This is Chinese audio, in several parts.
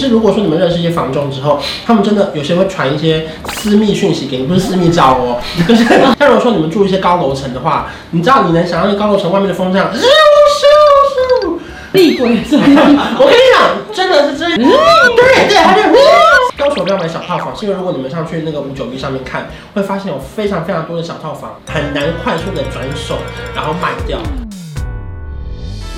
是如果说你们认识一些房仲之后，他们真的有些会传一些私密讯息给你，不是私密照哦，就是像如果说你们住一些高楼层的话，你知道你能想象高楼层外面的风这样，咻咻咻，厉鬼声，我跟你讲，真的是这样，嗯，对对，他就。高手不要买小套房，是因为如果你们上去那个五九一上面看，会发现有非常非常多的小套房，很难快速的转手，然后卖掉。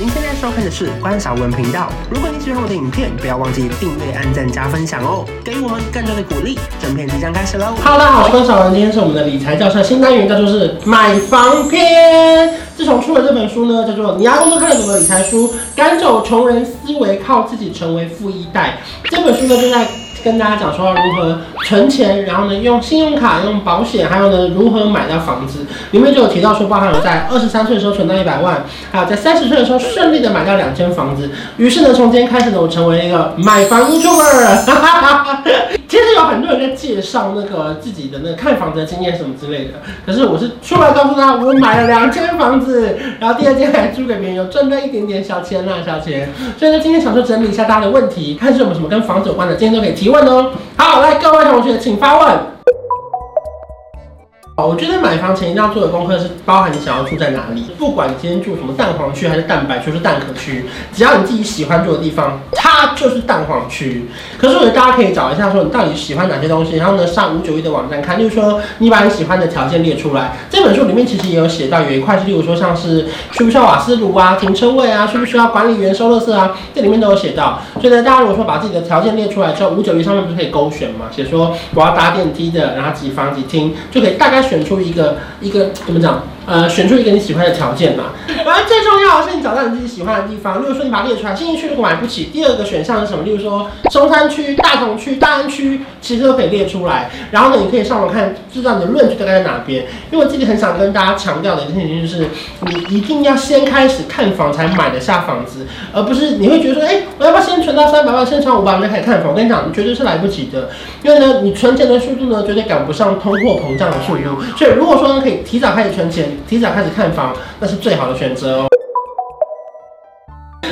您现在收看的是关韶文频道。如果你喜欢我的影片，不要忘记订阅、按赞、加分享哦，给予我们更多的鼓励。整片即将开始喽！Hello，大家好，我是关韶文，今天是我们的理财教室新单元，叫做是买房篇。自从出了这本书呢，叫做《你阿公都看了什么理财书》，赶走穷人思维，靠自己成为富一代。这本书呢，就在。跟大家讲说如何存钱，然后呢用信用卡、用保险，还有呢如何买到房子。里面就有提到说，包含有在二十三岁的时候存到一百万，还有在三十岁的时候顺利的买到两间房子。于是呢，从今天开始呢，我成为一个买房 YouTuber。其实有很多人在介绍那个自己的那个看房子的经验什么之类的，可是我是出来告诉他，我买了两间房子，然后第二间还租给别人，有赚到一点点小钱啦，小钱。所以呢，今天想说整理一下大家的问题，看是有没有什么跟房子有关的，今天都可以提问哦。好，来各位同学，请发问。我觉得买房前一定要做的功课是包含你想要住在哪里，不管你今天住什么蛋黄区还是蛋白区，是蛋壳区，只要你自己喜欢住的地方，它就是蛋黄区。可是我觉得大家可以找一下，说你到底喜欢哪些东西，然后呢上五九一的网站看，例如说你把你喜欢的条件列出来。这本书里面其实也有写到，有一块是例如说像是需不需要瓦斯炉啊、停车位啊、需不需要管理员收垃圾啊，这里面都有写到。所以呢，大家如果说把自己的条件列出来之后，五九一上面不是可以勾选嘛？写说我要搭电梯的，然后几房几厅，就可以大概。选出一个一个怎么讲？呃，选出一个你喜欢的条件嘛。然后最重要的是你找到你自己喜欢的地方。例如说你把它列出来，新义区如果买不起，第二个选项是什么？例如说中山区、大同区、大安区，其实都可以列出来。然后呢，你可以上网看，知道你的论据大概在哪边。因为我自己很想跟大家强调的一件事情就是，你一定要先开始看房才买得下房子，而不是你会觉得说，哎、欸，我要不要先存到三百万，先存五百万再开始看房？我跟你讲，绝对是来不及的。因为呢，你存钱的速度呢，绝对赶不上通货膨胀的速度。所以如果说呢，可以提早开始存钱，提早开始看房，那是最好的选择哦。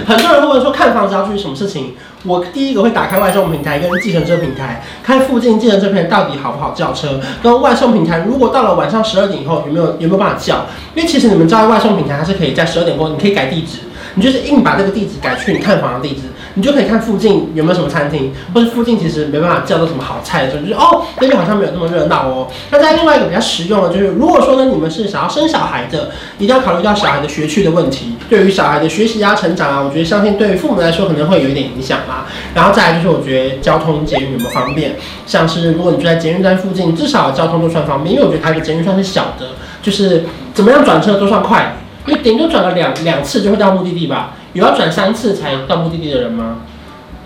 很多人会问说，看房子要注意什么事情？我第一个会打开外送平台跟计程车平台，看附近计程车片到底好不好叫车。跟外送平台，如果到了晚上十二点以后，有没有有没有办法叫？因为其实你们知道，外送平台它是可以在十二点过后，你可以改地址。你就是硬把这个地址改去你看房的地址，你就可以看附近有没有什么餐厅，或者附近其实没办法叫到什么好菜的时候，就是哦，那边好像没有那么热闹哦。那在另外一个比较实用的，就是如果说呢，你们是想要生小孩的，一定要考虑到小孩的学区的问题，对于小孩的学习啊、成长啊，我觉得相信对于父母来说可能会有一点影响啦。然后再来就是我觉得交通捷运有没有方便，像是如果你住在捷运站附近，至少交通都算方便，因为我觉得它的捷运算是小的，就是怎么样转车都算快。因为顶多转了两两次就会到目的地吧？有要转三次才到目的地的人吗？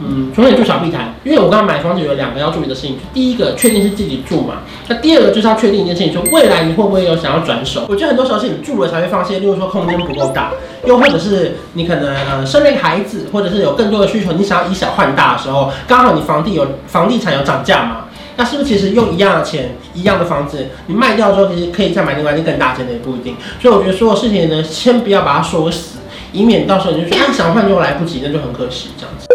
嗯，除非你住小碧潭。因为我刚刚买房子有两个要注意的事情，第一个确定是自己住嘛，那第二个就是要确定一件事情，说未来你会不会有想要转手？我觉得很多时候是你住了才会发现，例如说空间不够大，又或者是你可能呃生了一个孩子，或者是有更多的需求，你想要以小换大的时候，刚好你房地有房地产有涨价嘛。那是不是其实用一样的钱，一样的房子，你卖掉之后，其实可以再买另外一个更大间的，也不一定。所以我觉得所有事情呢，先不要把它说死，以免到时候你就说啊想换就来不及，那就很可惜这样子。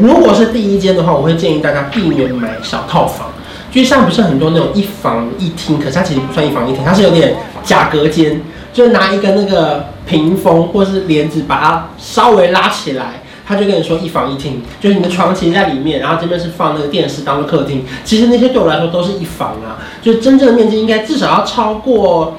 如果是第一间的话，我会建议大家避免买小套房，就像不是很多那种一房一厅，可是它其实不算一房一厅，它是有点假隔间，就是拿一个那个屏风或是帘子把它稍微拉起来。他就跟你说一房一厅，就是你的床其实在里面，然后这边是放那个电视当做客厅。其实那些对我来说都是一房啊，就真正的面积应该至少要超过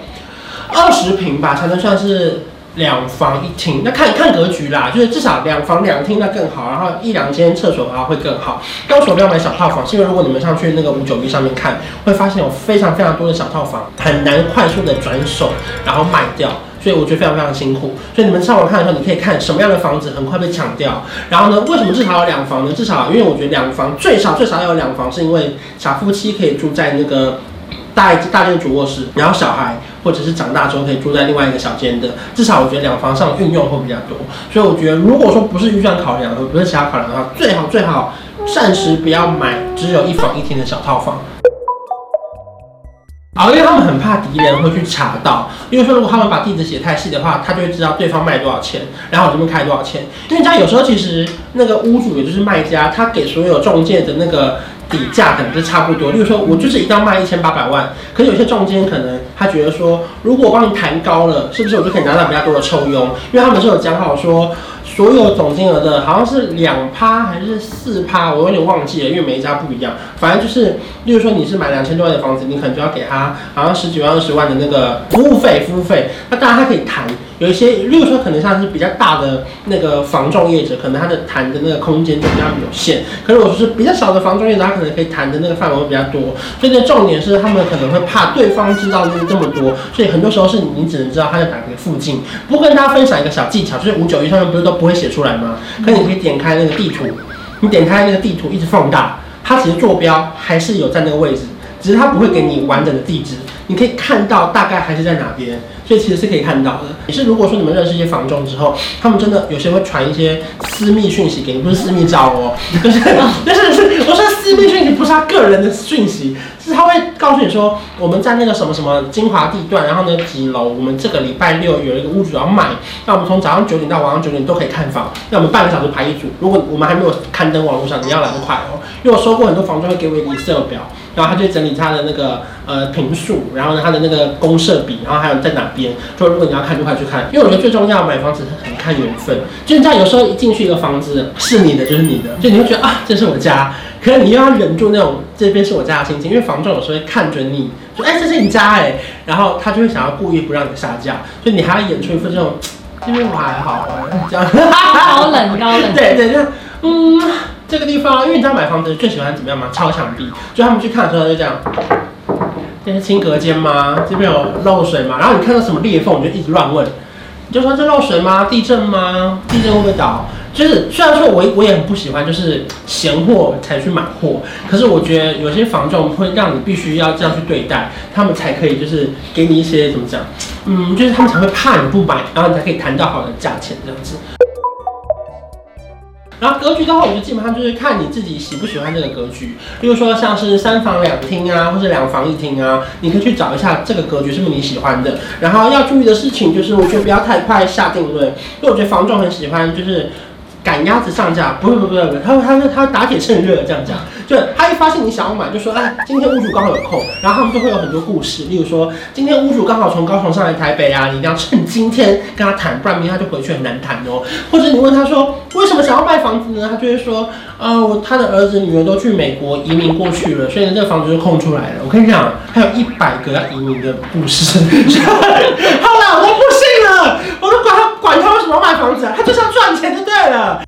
二十平吧，才能算是两房一厅。那看看格局啦，就是至少两房两厅那更好，然后一两间厕所的话会更好。高手不要买小套房，是因为如果你们上去那个五九一上面看，会发现有非常非常多的小套房，很难快速的转手，然后卖掉。所以我觉得非常非常辛苦，所以你们上网看的时候，你可以看什么样的房子很快被抢掉。然后呢，为什么至少有两房呢？至少因为我觉得两房最少最少要有两房，是因为小夫妻可以住在那个大大间主卧室，然后小孩或者是长大之后可以住在另外一个小间的。至少我觉得两房上运用会比较多。所以我觉得如果说不是预算考量，不是其他考量的话，最好最好暂时不要买只有一房一厅的小套房。啊，因为他们很怕敌人会去查到，因为说如果他们把地址写太细的话，他就会知道对方卖多少钱，然后我这边开多少钱。因为你知道有时候其实那个屋主也就是卖家，他给所有中介的那个底价可能是差不多。例如说我就是一定要卖一千八百万，可是有些中间可能他觉得说，如果我帮你谈高了，是不是我就可以拿到比较多的抽佣？因为他们是有讲好说。所有总金额的好像是两趴还是四趴，我有点忘记了，因为每一家不一样。反正就是，例如说你是买两千多万的房子，你可能就要给他好像十几万、二十万的那个服务费，服务费。那当然他可以谈，有一些，例如说可能像是比较大的那个房仲业者，可能他的谈的那个空间就比较有限。可是我说是比较小的房仲业者，他可能可以谈的那个范围会比较多。所以这重点是他们可能会怕对方知道这么多，所以很多时候是你只能知道他在哪个附近。不过跟大家分享一个小技巧，就是五九一上面不是都不。会写出来吗？可你可以点开那个地图，你点开那个地图一直放大，它其实坐标还是有在那个位置，只是它不会给你完整的地址，你可以看到大概还是在哪边，所以其实是可以看到的。也是如果说你们认识一些房仲之后，他们真的有些会传一些私密讯息给你，不是私密照哦，就是但是是我说私密讯息不是他个人的讯息。是他会告诉你说，我们在那个什么什么精华地段，然后呢几楼，我们这个礼拜六有一个屋主要卖，那我们从早上九点到晚上九点都可以看房，那我们半个小时排一组。如果我们还没有刊登网络上，你要来得快哦，因为我收过很多房东会给我一个 Excel 表，然后他就整理他的那个呃坪数，然后呢他的那个公社比，然后还有在哪边，就如果你要看就快去看，因为我觉得最重要买房子很看缘分，就你知道有时候一进去一个房子是你的就是你的，就你会觉得啊这是我家。可是你又要忍住那种这边是我家的心情，因为房仲有时候会看准你，说哎、欸、这是你家哎、欸，然后他就会想要故意不让你下架，所以你还要演出一副这种这边我还好这样，高冷高冷，对对，就嗯这个地方，因为你知道买房子最喜欢怎么样吗？敲墙壁，就他们去看的时候就这样，这是清隔间吗？这边有漏水吗？然后你看到什么裂缝，你就一直乱问，你就说这漏水吗？地震吗？地震会不会倒？就是虽然说我我也很不喜欢，就是嫌货才去买货，可是我觉得有些房仲会让你必须要这样去对待，他们才可以就是给你一些怎么讲，嗯，就是他们才会怕你不买，然后你才可以谈到好的价钱这样子。然后格局的话，我就基本上就是看你自己喜不喜欢这个格局，比如说像是三房两厅啊，或是两房一厅啊，你可以去找一下这个格局是不是你喜欢的。然后要注意的事情就是，我觉得不要太快下定论，因为我觉得房仲很喜欢就是。赶鸭子上架，不是不是不是，他他他打铁趁热这样讲，就他一发现你想要买，就说哎，今天屋主刚好有空，然后他们就会有很多故事，例如说今天屋主刚好从高雄上来台北啊，你一定要趁今天跟他谈，不然明天他就回去很难谈哦。或者你问他说为什么想要卖房子呢？他就会说，呃，他的儿子女儿都去美国移民过去了，所以呢这个房子就空出来了。我跟你讲，还有一百个要移民的故事。后来我都不信了，我都管他管他为什么要卖房子，他就是要赚钱就对了。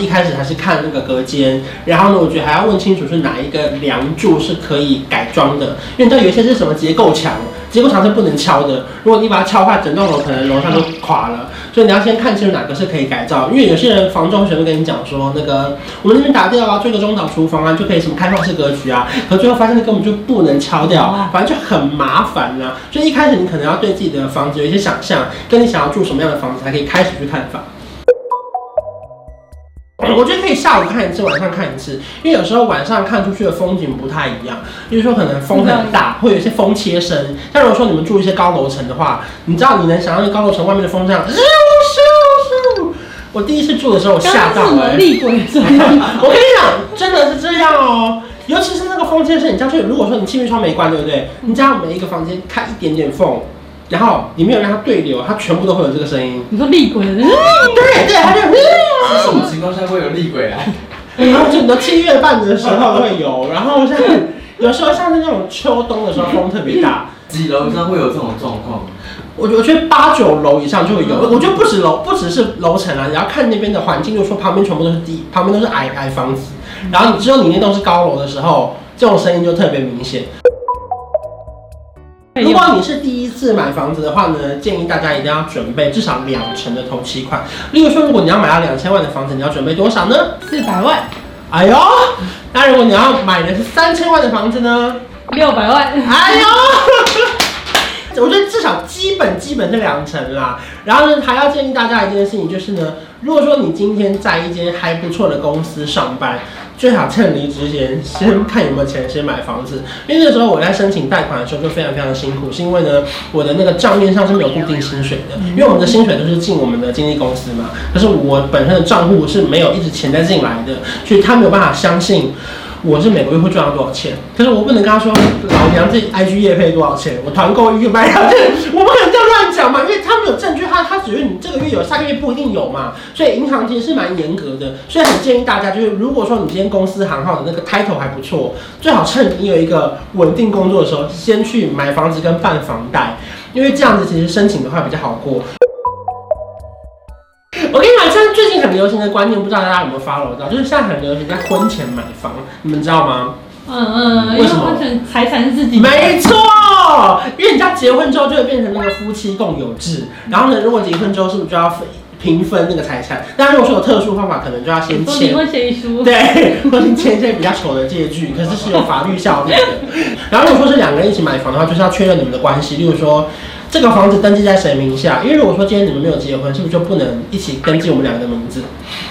一开始还是看那个隔间，然后呢，我觉得还要问清楚是哪一个梁柱是可以改装的，因为你知道有一些是什么结构墙，结构墙是不能敲的，如果你把它敲坏，整栋楼可能楼上都垮了，所以你要先看清楚哪个是可以改造，因为有些人房中学会跟你讲说，那个我们那边打掉啊，做一个中岛厨房啊，就可以什么开放式格局啊，可最后发现根本就不能敲掉，反正就很麻烦、啊，所以一开始你可能要对自己的房子有一些想象，跟你想要住什么样的房子才可以开始去看房。我觉得可以下午看一次，晚上看一次，因为有时候晚上看出去的风景不太一样。比如说可能风很大，会有一些风切声。像如果说你们住一些高楼层的话，你知道你能想象高楼层外面的风这样，咻咻咻。我第一次住的时候，我吓到了、欸。厉鬼这样。我跟你讲，真的是这样哦。尤其是那个风切声，你这样去，如果说你气密窗没关，对不对？你这样每一个房间开一点点缝。然后你没有让它对流，它全部都会有这个声音。你说厉鬼？嗯，对对，它就。什么情况下会有厉鬼来？然后就你的七月半的时候会有，然后像有时候像是那种秋冬的时候风特别大。几楼以上会有这种状况？我我觉得八九楼以上就会有。我觉得不止楼，不只是楼层啊，你要看那边的环境，就是说旁边全部都是低，旁边都是矮矮房子，然后你只有你那栋是高楼的时候，这种声音就特别明显。如果你是第一次买房子的话呢，建议大家一定要准备至少两成的头期款。例如说，如果你要买到两千万的房子，你要准备多少呢？四百万。哎呦，那如果你要买的是三千万的房子呢？六百万。哎呦，我觉得至少基本基本是两成啦。然后呢，还要建议大家一件事情，就是呢，如果说你今天在一间还不错的公司上班，最好趁离职前先看有没有钱先买房子。因为那时候我在申请贷款的时候就非常非常辛苦，是因为呢，我的那个账面上是没有固定薪水的，因为我们的薪水都是进我们的经纪公司嘛，可是我本身的账户是没有一直钱在进来的，所以他没有办法相信。我是每个月会赚到多少钱？可是我不能跟他说，老娘这 IG 业配多少钱？我团购一个卖两件，我不可能这样乱讲嘛，因为他没有证据，他他只是你这个月有，下个月不一定有嘛。所以银行其实是蛮严格的，所以很建议大家，就是如果说你今天公司行号的那个 title 还不错，最好趁你有一个稳定工作的时候，先去买房子跟办房贷，因为这样子其实申请的话比较好过。我跟你讲，现在最近很流行的观念，不知道大家有没有 follow 到，就是现在很流行在婚前买房，你们知道吗？嗯嗯，为什么？财产是自己。没错，因为人家结婚之后就会变成那个夫妻共有制，然后呢，如果结婚之后是不是就要分平分那个财产？但如果说有特殊方法，可能就要先签离婚协议书，对，或是签一些比较丑的借据，可是是有法律效力的。然后如果说是两个人一起买房的话，就是要确认你们的关系，例如说。这个房子登记在谁名下？因为如果说今天你们没有结婚，是不是就不能一起登记我们两个的名字？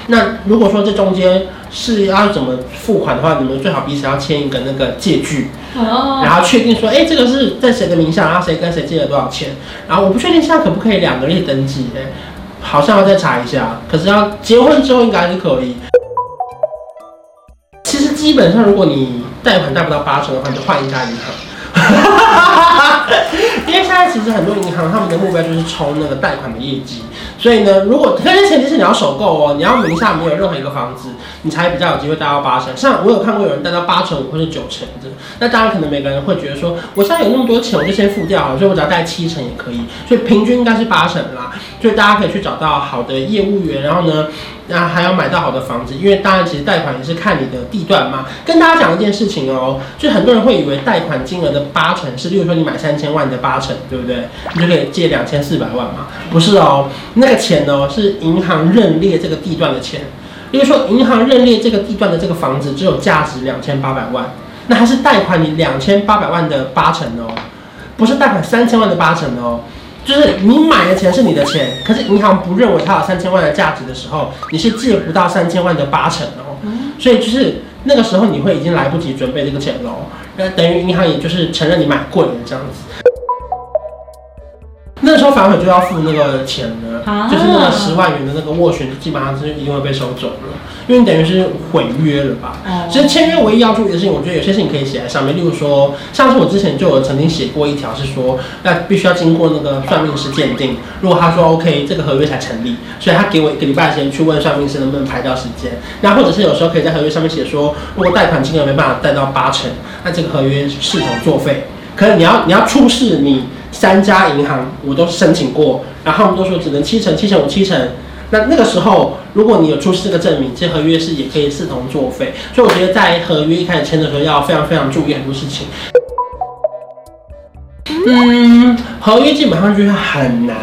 那如果说这中间是要怎么付款的话，你们最好彼此要签一个那个借据，然后确定说，哎，这个是在谁的名下，然后谁跟谁借了多少钱？然后我不确定现在可不可以两个人一起登记，哎，好像要再查一下。可是要结婚之后应该是可以。其实基本上，如果你贷款贷不到八成的话，你就换一家银行。但其实很多银行他们的目标就是冲那个贷款的业绩，所以呢，如果但是前提是你要首购哦，你要名下没有任何一个房子，你才比较有机会贷到八成。像我有看过有人贷到八成五或者九成的，那当然可能每个人会觉得说，我现在有那么多钱，我就先付掉好了，所以我只要贷七成也可以，所以平均应该是八成啦。所以大家可以去找到好的业务员，然后呢，那还要买到好的房子，因为当然其实贷款也是看你的地段嘛。跟大家讲一件事情哦，就很多人会以为贷款金额的八成是，例如说你买三千万的八成，对不对？你就可以借两千四百万嘛？不是哦，那个钱呢是银行认列这个地段的钱。例如说银行认列这个地段的这个房子只有价值两千八百万，那还是贷款你两千八百万的八成哦，不是贷款三千万的八成哦。就是你买的钱是你的钱，可是银行不认为它有三千万的价值的时候，你是借不到三千万的八成哦。所以就是那个时候你会已经来不及准备这个钱喽，那等于银行也就是承认你买贵了这样子。那时候反悔就要付那个钱了，就是那个十万元的那个斡旋，基本上是一定会被收走了，因为你等于是毁约了吧。其实签约唯一要注意的事情，我觉得有些事情可以写在上面，例如说，上次我之前就有曾经写过一条，是说那必须要经过那个算命师鉴定，如果他说 OK，这个合约才成立，所以他给我一个礼拜时间去问算命师能不能排掉时间。那或者是有时候可以在合约上面写说，如果贷款金额没办法贷到八成，那这个合约是否作废。可是你要你要出示你。三家银行我都申请过，然后他们都说只能七成、七成五、七成。那那个时候，如果你有出示这个证明，这合约是也可以视同作废。所以我觉得在合约一开始签的时候，要非常非常注意很多事情。嗯，合约基本上就是很难，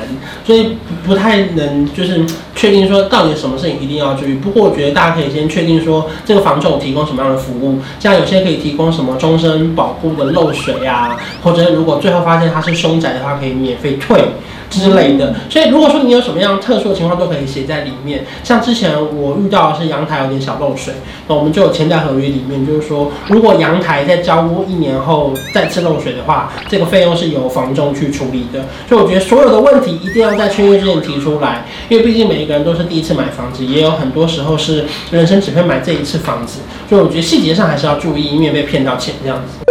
所以不太能就是确定说到底什么事情一定要注意。不过我觉得大家可以先确定说这个房仲提供什么样的服务，像有些可以提供什么终身保护的漏水啊，或者如果最后发现它是凶宅的话，可以免费退。之类的，所以如果说你有什么样特殊的情况，都可以写在里面。像之前我遇到的是阳台有点小漏水，那我们就有签在合约里面，就是说如果阳台在交屋一年后再次漏水的话，这个费用是由房仲去处理的。所以我觉得所有的问题一定要在签约之前提出来，因为毕竟每个人都是第一次买房子，也有很多时候是人生只会买这一次房子，所以我觉得细节上还是要注意，以免被骗到钱这样子。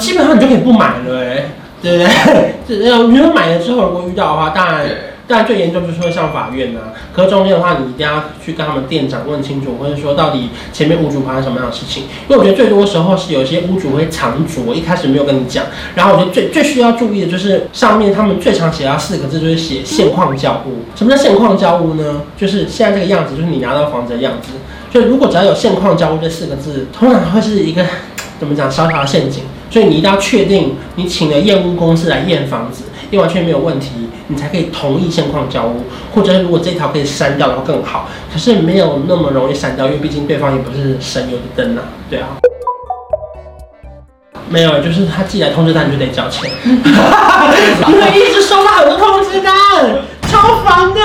基本上你就可以不买了，欸，对不对？这要如果买了之后，如果遇到的话，当然，但最严重就是会上法院呐、啊。可是中间的话，你一定要去跟他们店长问清楚，或者说到底前面屋主发生什么样的事情。因为我觉得最多时候是有些屋主会藏拙，一开始没有跟你讲。然后我觉得最最需要注意的就是上面他们最常写到四个字，就是写现况交屋。什么叫现况交屋呢？就是现在这个样子，就是你拿到房子的样子。所以如果只要有现况交屋这四个字，通常会是一个 怎么讲小小的陷阱。所以你一定要确定，你请了验屋公司来验房子，验完全没有问题，你才可以同意现况交屋。或者如果这条可以删掉的话更好，可是没有那么容易删掉，因为毕竟对方也不是省油的灯呐，对啊。没有，就是他寄来通知单你就得交钱，因为一直收到很多通知单，超烦的。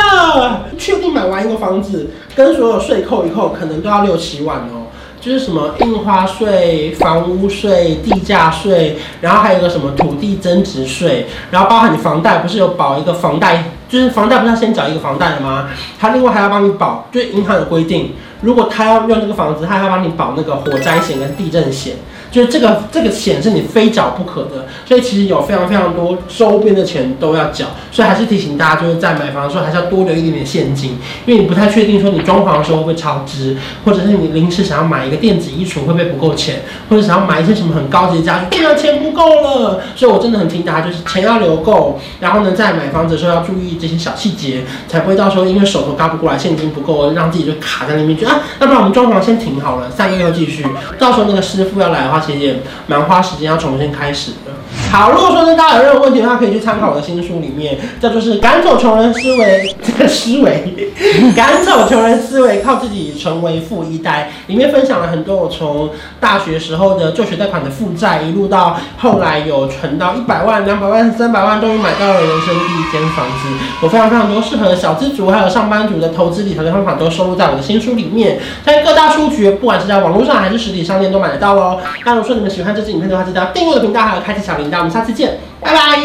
确定买完一个房子，跟所有税扣一扣，可能都要六七万哦。就是什么印花税、房屋税、地价税，然后还有一个什么土地增值税，然后包含你房贷，不是有保一个房贷，就是房贷不是要先缴一个房贷的吗？他另外还要帮你保，就是银行有规定，如果他要用这个房子，他还要帮你保那个火灾险跟地震险。就是这个这个险是你非缴不可的，所以其实有非常非常多周边的钱都要缴，所以还是提醒大家，就是在买房的时候还是要多留一点点现金，因为你不太确定说你装潢的时候会不会超支，或者是你临时想要买一个电子衣橱会不会不够钱，或者想要买一些什么很高级的家具，竟然钱不够了，所以我真的很提醒大家，就是钱要留够，然后呢，在买房子的时候要注意这些小细节，才不会到时候因为手头嘎不过来，现金不够，让自己就卡在那边，觉得啊，要不然我们装潢先停好了，三个月后继续，到时候那个师傅要来的话。其实也蛮花时间要重新开始的。好，如果说呢，大家有任何问题的话，可以去参考我的新书里面，叫做是赶走穷人思维，这个思维，赶走穷人思维，靠自己成为富一代。里面分享了很多我从大学时候的就学贷款的负债，一路到后来有存到一百万、两百万、三百万，终于买到了人生第一间房子。有非常非常多适合小资族还有上班族的投资理财的方法，都收录在我的新书里面，在各大书局，不管是在网络上还是实体商店都买得到哦。那如果说你们喜欢这支影片的话，记得订阅我的频道，还有开启小铃铛。我们下次见拜拜。